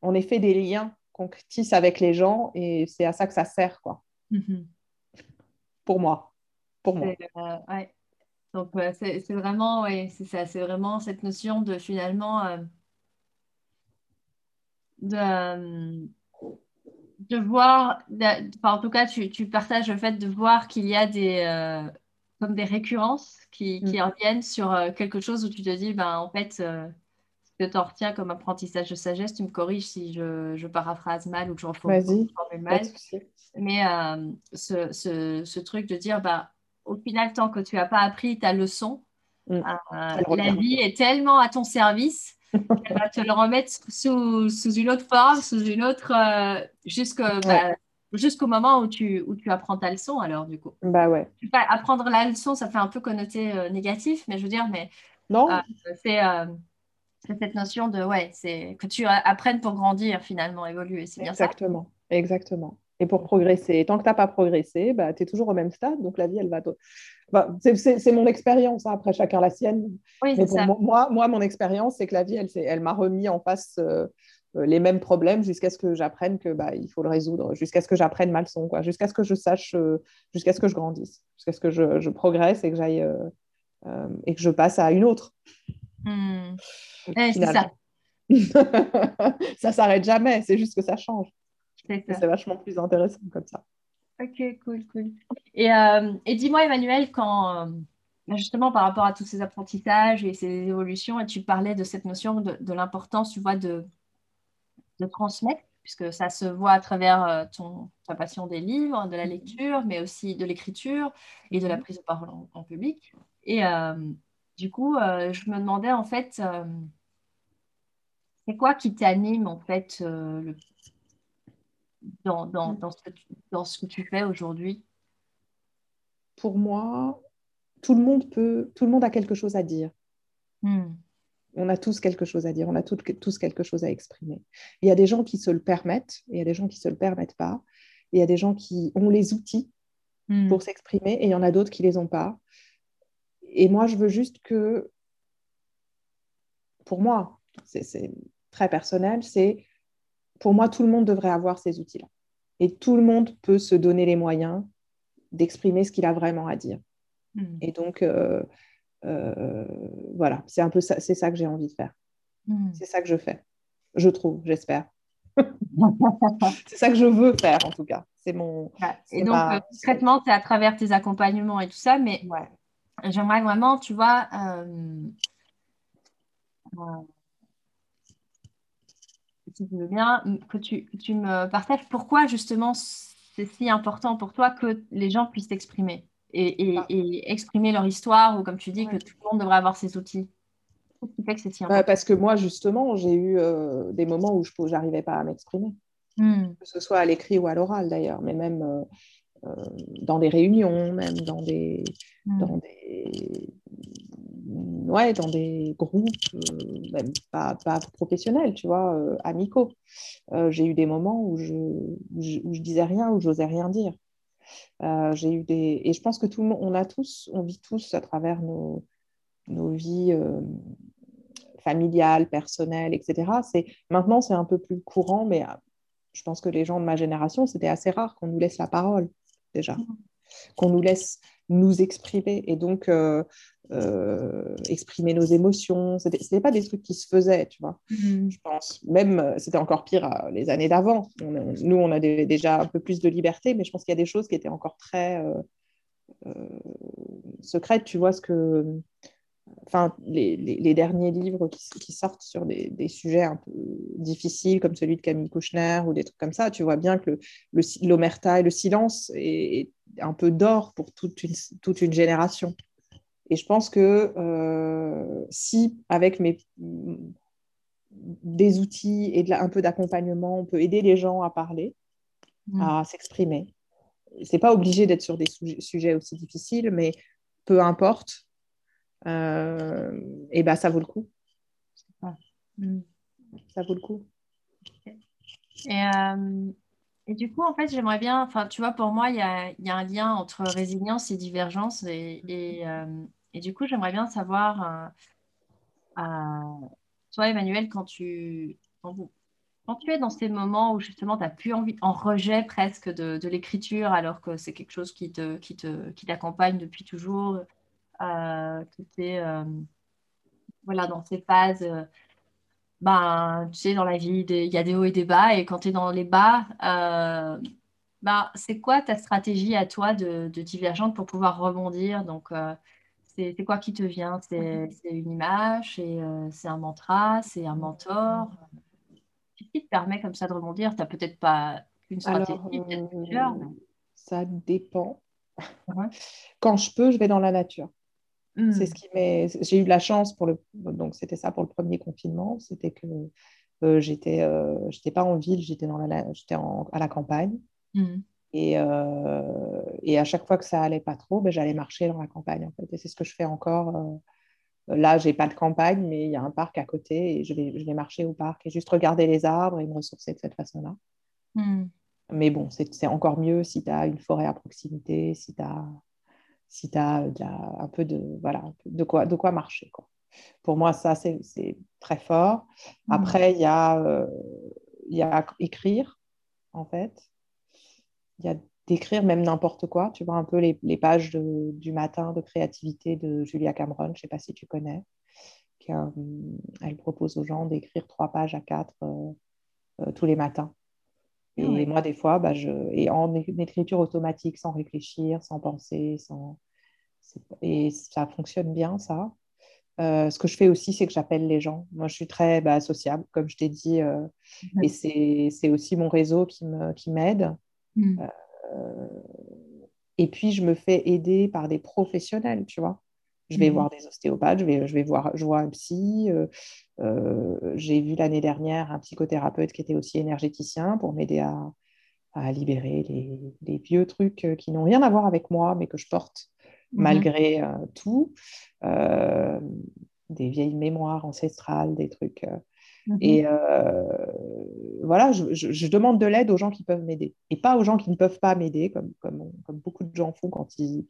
on est fait des liens qu'on tisse avec les gens et c'est à ça que ça sert, quoi. Mm-hmm. Pour moi, pour moi. Euh, ouais. Donc c'est, vraiment, ouais, c'est ça, c'est vraiment cette notion de finalement euh, de de voir, en tout cas, tu, tu, partages le fait de voir qu'il y a des, euh, comme des récurrences qui, qui mm. reviennent sur euh, quelque chose où tu te dis, ben, en fait, euh, ce que tu en retiens comme apprentissage de sagesse, tu me corriges si je, je paraphrase mal ou que je reformule mal. Mais ce, ce, ce, truc de dire, bah, au final, tant que tu n'as pas appris ta leçon, mm. la vie est tellement à ton service elle va te le remettre sous, sous, une autre forme, sous une autre, euh, bah, jusqu'au moment où tu, où tu apprends ta leçon, alors, du coup. Bah ouais. Apprendre la leçon, ça fait un peu connoté euh, négatif, mais je veux dire, mais. Non. Euh, c'est cette notion de, ouais, c'est que tu apprennes pour grandir, finalement, évoluer. C'est bien Exactement. Ça Exactement. Et pour progresser. Et tant que tu n'as pas progressé, bah, tu es toujours au même stade. Donc la vie, elle va. Bah, c'est mon expérience. Hein. Après, chacun la sienne. Oui, ça. Moi, moi, mon expérience, c'est que la vie, elle, elle m'a remis en face euh, euh, les mêmes problèmes jusqu'à ce que j'apprenne que bah, il faut le résoudre, jusqu'à ce que j'apprenne ma leçon, jusqu'à ce que je sache, euh, jusqu'à ce que je grandisse, jusqu'à ce que je, je, progresse et que j'aille et que je passe à une autre. Hmm. c'est ça. ça s'arrête jamais. C'est juste que ça change. C'est vachement plus intéressant comme ça. Ok, cool, cool. Et, euh, et dis-moi, Emmanuel, quand euh, justement par rapport à tous ces apprentissages et ces évolutions, et tu parlais de cette notion de, de l'importance, tu vois, de, de transmettre, puisque ça se voit à travers euh, ton, ta passion des livres, de la mhm. lecture, mais aussi de l'écriture et de la mhm. prise de parole en, public. Et du coup, je me demandais en fait, c'est quoi qui t'anime en fait le dans, dans, mm. dans, ce, que tu, dans ce que tu fais aujourd'hui Pour moi, tout le monde peut, tout le monde a quelque chose à dire. Mm. On a tous quelque chose à dire, on a tous quelque chose à exprimer. Il y a des gens qui se le permettent, et il y a des gens qui ne se le permettent pas. il y a des gens qui ont les outils mm. pour s'exprimer, et il y en a d'autres qui ne les ont pas. Et moi, je veux juste que, pour moi, c'est très personnel, c'est pour moi, tout le monde devrait avoir ces outils-là. Et tout le monde peut se donner les moyens d'exprimer ce qu'il a vraiment à dire. Hmm. Et donc, euh, euh, voilà, c'est un peu ça, c'est ça que j'ai envie de faire. Hmm. C'est ça que je fais. Je trouve, j'espère. c'est ça que je veux faire, en tout cas. C'est mon. Et donc, le euh, traitement, c'est à travers tes accompagnements et tout ça, mais j'aimerais vraiment, tu vois, si tu veux bien, que tu, tu, me partages pourquoi justement c'est si important pour toi que les gens puissent s'exprimer et, et, ah. et, exprimer leur histoire ou comme tu dis, que tout le monde devrait avoir ces outils. Qu'est-ce qui fait que c'est si important? Parce que moi, justement, j'ai eu euh, des moments où je n'arrivais pas à m'exprimer, hmm. que ce soit à l'écrit ou à l'oral d'ailleurs, mais même euh, euh, dans des réunions, même dans des, hmm. dans des ouais, dans des groupes, euh, même pas, pas, professionnels, tu vois, euh, amicaux. Euh, j'ai eu des moments où je, où je, disais rien, où j'osais rien dire. j'ai eu des et je pense que tout le monde, on a tous, on vit tous à travers nos, nos vies familiales, personnelles, etc. C'est maintenant c'est un peu plus courant, mais je pense que les gens de ma génération, c'était assez rare qu'on nous laisse la parole déjà, mmh. qu'on nous laisse nous exprimer. Et donc, euh, exprimer nos émotions. Ce n'était pas des trucs qui se faisaient, tu vois. Mm-hmm. Je pense. Même, euh, c'était encore pire euh, les années d'avant. nous, on a déjà un peu plus de liberté, mais je pense qu'il y a des choses qui étaient encore très secrètes. Tu vois, ce que. Enfin, les, les, derniers livres qui, sortent sur des, des, sujets un peu difficiles, comme celui de Camille Kouchner ou des trucs comme ça, tu vois bien que l'omerta le, et le silence est, un peu d'or pour toute une, toute une génération. Et je pense que euh, si, avec mes, des outils et de un peu d'accompagnement, on peut aider les gens à parler, mm. à s'exprimer. C'est pas obligé d'être sur des sujets aussi difficiles, mais peu importe, et ben ça vaut le coup. Mm. Ça vaut le coup. Et, euh, et, du coup, en fait, j'aimerais bien, enfin, tu vois, pour moi, il y a, y a, un lien entre résilience et divergence. Et, et, euh, et du coup, j'aimerais bien savoir, toi, Emmanuel, quand tu, quand, tu es dans ces moments où justement tu n'as plus envie, en rejet presque de, de l'écriture, alors que c'est quelque chose qui te, qui te, qui t'accompagne depuis toujours, euh, es voilà, dans ces phases ben, tu sais, dans la vie, il y a des hauts et des bas. Et quand tu es dans les bas, euh, ben, c'est quoi ta stratégie à toi de, divergente pour pouvoir rebondir? Donc, euh, c'est quoi qui te vient? C'est une image euh, C'est un mantra C'est un mentor? Qu'est-ce qui te permet comme ça de rebondir? Tu n'as peut-être pas une stratégie, peut-être plusieurs. Ça dépend. Quand je peux, je vais dans la nature. C'est hmm. ce qui J'ai eu de la chance pour le. Donc, c'était ça pour le premier confinement. C'était que euh, j'étais, euh, j'étais pas en ville, j'étais dans la, j'étais à la campagne. Hmm. Et, euh, et, à chaque fois que ça allait pas trop, ben, j'allais marcher dans la campagne. En fait. Et c'est ce que je fais encore. Euh, là, j'ai pas de campagne, mais il y a un parc à côté et je vais, je vais marcher au parc et juste regarder les arbres et me ressourcer de cette façon-là. Hmm. Mais bon, c'est encore mieux si tu as une forêt à proximité, si tu as si tu as un peu de, voilà, de, quoi, de quoi marcher. Quoi. Pour moi, ça, c'est très fort. Mmh. Après, il y, a, euh, y a écrire, en fait. Il y a d'écrire même n'importe quoi. Tu vois un peu les, les pages de, du matin de créativité de Julia Cameron, je ne sais pas si tu connais. Euh, elle propose aux gens d'écrire trois pages à quatre euh, tous les matins. Et moi, des fois, bah, je... et en écriture automatique, sans réfléchir, sans penser, sans... et ça fonctionne bien, ça. Euh, ce que je fais aussi, c'est que j'appelle les gens. Moi, je suis très bah, sociable, comme je t'ai dit, euh, et c'est aussi mon réseau qui m'aide. Qui mmh. euh, et puis, je me fais aider par des professionnels, tu vois. Je vais mmh. voir des ostéopathes, je vais, je vais voir, je vois un psy. Euh, euh, j'ai vu l'année dernière un psychothérapeute qui était aussi énergéticien pour m'aider à, à, libérer les, les, vieux trucs euh, qui n'ont rien à voir avec moi, mais que je porte mmh. malgré tout. des vieilles mémoires ancestrales, des trucs. Mmh. Et voilà, je, je, demande de l'aide aux gens qui peuvent m'aider et pas aux gens qui ne peuvent pas m'aider, comme, comme, comme, beaucoup de gens font quand ils,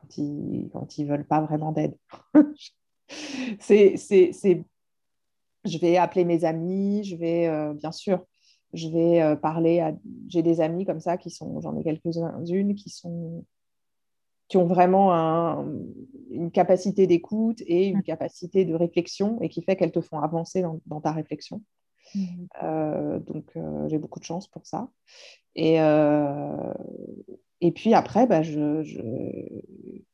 quand ils quand ils veulent pas vraiment d'aide. c'est, c'est, c'est, je vais appeler mes amis, je vais, euh, bien sûr, je vais euh, parler à... J'ai des amis comme ça qui sont, j'en ai quelques-unes qui sont qui ont vraiment un, une capacité d'écoute et une capacité de réflexion et qui fait qu'elles te font avancer dans, dans ta réflexion. Mmh. Euh, donc, j'ai beaucoup de chance pour ça. Et, et puis après, bah, je, je...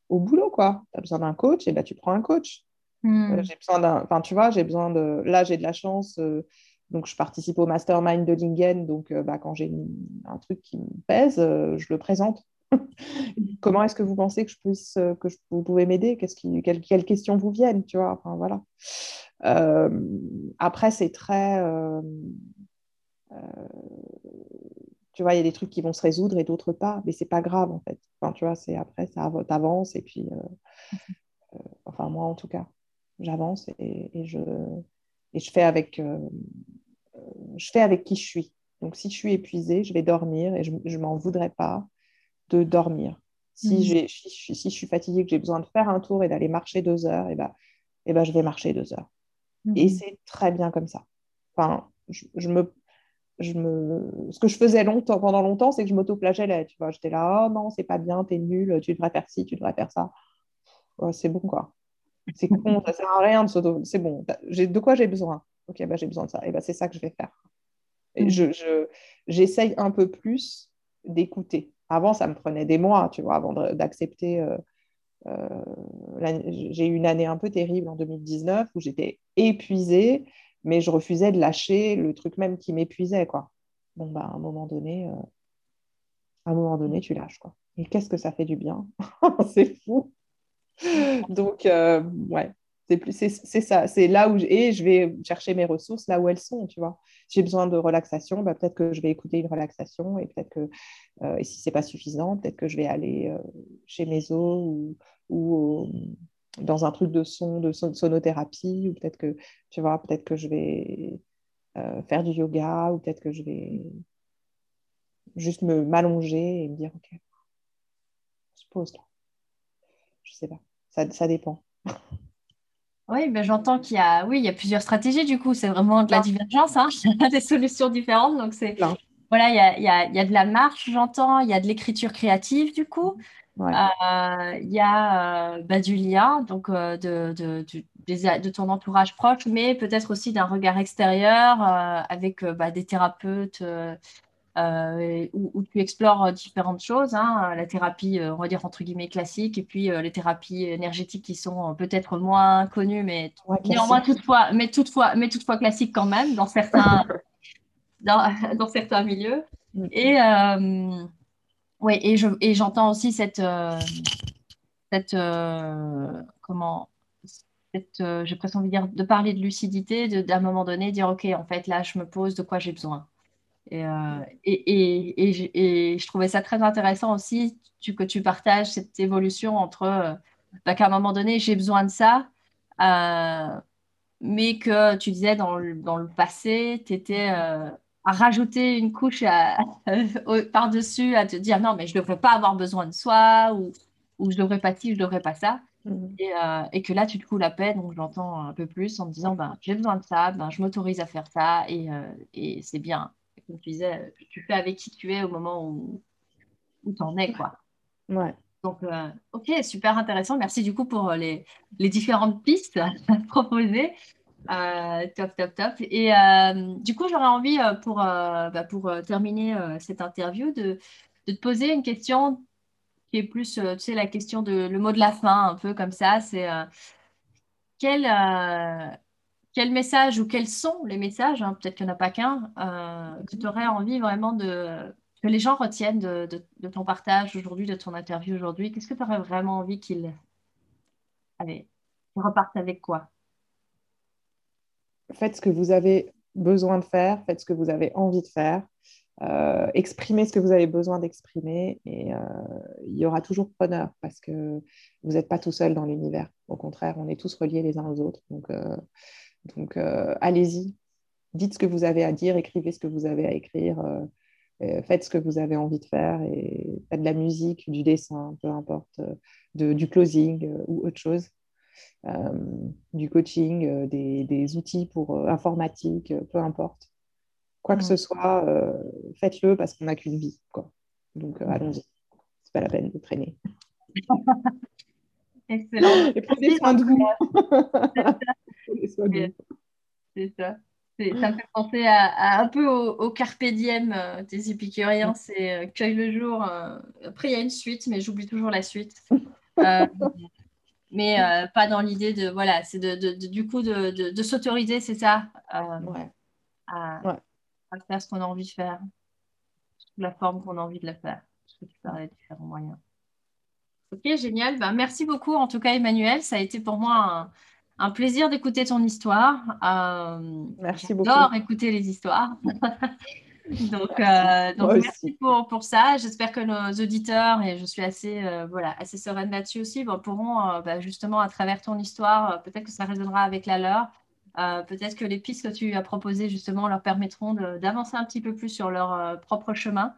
au boulot, quoi. Tu as besoin d'un coach, et bah, tu prends un coach. Hmm. Euh, j'ai besoin d'un. Enfin, tu vois, j'ai besoin de. Là, j'ai de la chance. Euh, donc, je participe au mastermind de Lingen. Donc, euh, bah, quand j'ai un truc qui me pèse, je le présente. Comment est-ce que vous pensez que je puisse, que je, vous pouvez m'aider? Qu'est-ce qui, quelles, quelles, questions vous viennent Tu vois, enfin, voilà. après, c'est très tu vois, il y a des trucs qui vont se résoudre et d'autres pas, mais c'est pas grave en fait. Enfin, tu vois, c'est après, ça avance et puis, euh, euh, enfin, moi en tout cas, j'avance et, et, je, et je, fais avec, euh, je fais avec qui je suis. Donc, si je suis épuisée, je vais dormir et je ne m'en voudrais pas de dormir. Si, mmh. si, si, je suis fatiguée, que j'ai besoin de faire un tour et d'aller marcher deux heures, et ben, et ben, je vais marcher deux heures. Et mmh. c'est très bien comme ça. Enfin, je, je me je me... ce que je faisais longtemps, pendant longtemps, c'est que je m'auto-flagellais. Tu vois, j'étais là, oh non, c'est pas bien, t'es nul, tu devrais faire ci, tu devrais faire ça. c'est bon, quoi. C'est con, ça sert à rien de s'auto. C'est bon, de quoi j'ai besoin? Ok, bah, j'ai besoin de ça. Et bah, c'est ça que je vais faire. Et mm. je, j'essaye un peu plus d'écouter. Avant, ça me prenait des mois, tu vois, avant d'accepter. Euh, euh, j'ai eu une année un peu terrible en 2019 où j'étais épuisée mais je refusais de lâcher le truc même qui m'épuisait, quoi. Bon, bah, à un moment donné, euh, à un moment donné, tu lâches, quoi. Et qu'est-ce que ça fait du bien? C'est fou. Donc, euh, ouais, c'est plus c'est ça. C'est là où je, et je vais chercher mes ressources là où elles sont, tu vois. Si j'ai besoin de relaxation, bah, peut-être que je vais écouter une relaxation et peut-être que euh, et si c'est pas suffisant, peut-être que je vais aller euh, chez Meso ou, ou dans un truc de son, de sonothérapie, ou peut-être que, tu vois, peut-être que je vais euh, faire du yoga, ou peut-être que je vais juste me m'allonger et me dire, OK, on se pose là. Je sais pas, ça, ça dépend. Oui, ben j'entends qu'il y a, oui, il y a plusieurs stratégies du coup. C'est vraiment de la divergence, hein. des solutions différentes. Donc c'est, voilà, il y a, y, a, y a, de la marche, j'entends. Il y a de l'écriture créative du coup. Euh, il y a euh, bah, du lien, donc euh, de, de, de, ton entourage proche, mais peut-être aussi d'un regard extérieur avec bah, des thérapeutes où, tu explores différentes choses. Hein, la thérapie, on va dire entre guillemets classique, et puis les thérapies énergétiques qui sont peut-être moins connues, mais néanmoins toutefois, mais toutefois, mais toutefois classiques quand même dans certains, dans, dans, certains milieux. Et oui, et, je, et j'entends aussi cette, euh, cette euh, comment, euh, j'ai presque envie de dire, de parler de lucidité, de, d'un moment donné, dire, OK, en fait, là, je me pose de quoi j'ai besoin. Et, et, et, et, je trouvais ça très intéressant aussi tu, que tu partages cette évolution entre bah, qu'à un moment donné, j'ai besoin de ça, mais que tu disais dans le, dans le passé, tu étais à rajouter une couche par-dessus, à te dire non, mais je ne devrais pas avoir besoin de soi, ou, ou je ne devrais pas ci, je ne devrais pas ça. Mhm. Et, euh, et, que là, tu te coules la paix, donc je l'entends un peu plus en me disant ben, j'ai besoin de ça, ben, je m'autorise à faire ça, et, euh, et c'est bien. Comme tu disais, tu fais avec qui tu es au moment où, où tu en es. Quoi. Ouais. Donc, euh, ok, super intéressant. Merci du coup pour les, les différentes pistes proposées. Euh, top, top, top. Et euh, du coup, j'aurais envie, euh, pour, bah, pour terminer cette interview, de, de, te poser une question qui est plus, tu sais, la question de le mot de la fin, un peu comme ça. C'est quel, quel message ou quels sont les messages, hein, peut-être qu'il n'y en a pas qu'un, que tu aurais envie vraiment de, que les gens retiennent de, de, de ton partage aujourd'hui, de ton interview aujourd'hui? Qu'est-ce que tu aurais vraiment envie qu'ils repartent avec quoi? Faites ce que vous avez besoin de faire, faites ce que vous avez envie de faire, euh, exprimez ce que vous avez besoin d'exprimer et euh, il y aura toujours preneur parce que vous n'êtes pas tout seul dans l'univers. Au contraire, on est tous reliés les uns aux autres. Donc, euh, donc allez-y, dites ce que vous avez à dire, écrivez ce que vous avez à écrire, faites ce que vous avez envie de faire et faites de la musique, du dessin, peu importe, du closing ou autre chose. Euh, du coaching, euh, des, outils pour euh, informatique, peu importe. Quoi que mm. ce soit, faites-le parce qu'on n'a qu'une vie. Quoi. Donc mm. allons-y. C'est pas la peine de traîner. Excellent. Et prenez soin de vous. C'est ça. Ça me fait penser à, un peu au, carpe diem des épicuriens, mm. c'est cueille le jour. après, il y a une suite, mais j'oublie toujours la suite. mais euh, pas dans l'idée de voilà c'est de, du coup de, s'autoriser c'est ça euh, à, faire ce qu'on a envie de faire sous la forme qu'on a envie de la faire parce que tu parlais de différents moyens. Ok génial. Ben, merci beaucoup en tout cas Emmanuel. Ça a été pour moi un, plaisir d'écouter ton histoire. Euh, merci beaucoup. j'adore écouter les histoires Donc, euh, donc merci pour, pour ça. J'espère que nos auditeurs, et je suis assez, euh, voilà, assez sereine là-dessus aussi, pourront euh, bah, justement, à travers ton histoire, peut-être que ça résonnera avec la leur. peut-être que les pistes que tu as proposées, justement, leur permettront d'avancer un petit peu plus sur leur propre chemin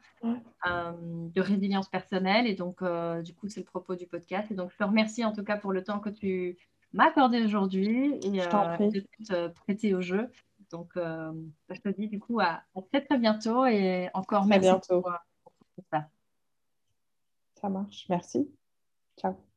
de résilience personnelle. Et donc, du coup, c'est le propos du podcast. Et donc, je te remercie en tout cas pour le temps que tu m'as accordé aujourd'hui et de te prêter au jeu. Donc, euh, je te dis du coup à, très très bientôt et encore merci bientôt. pour ça. Ça marche. Merci. Ciao.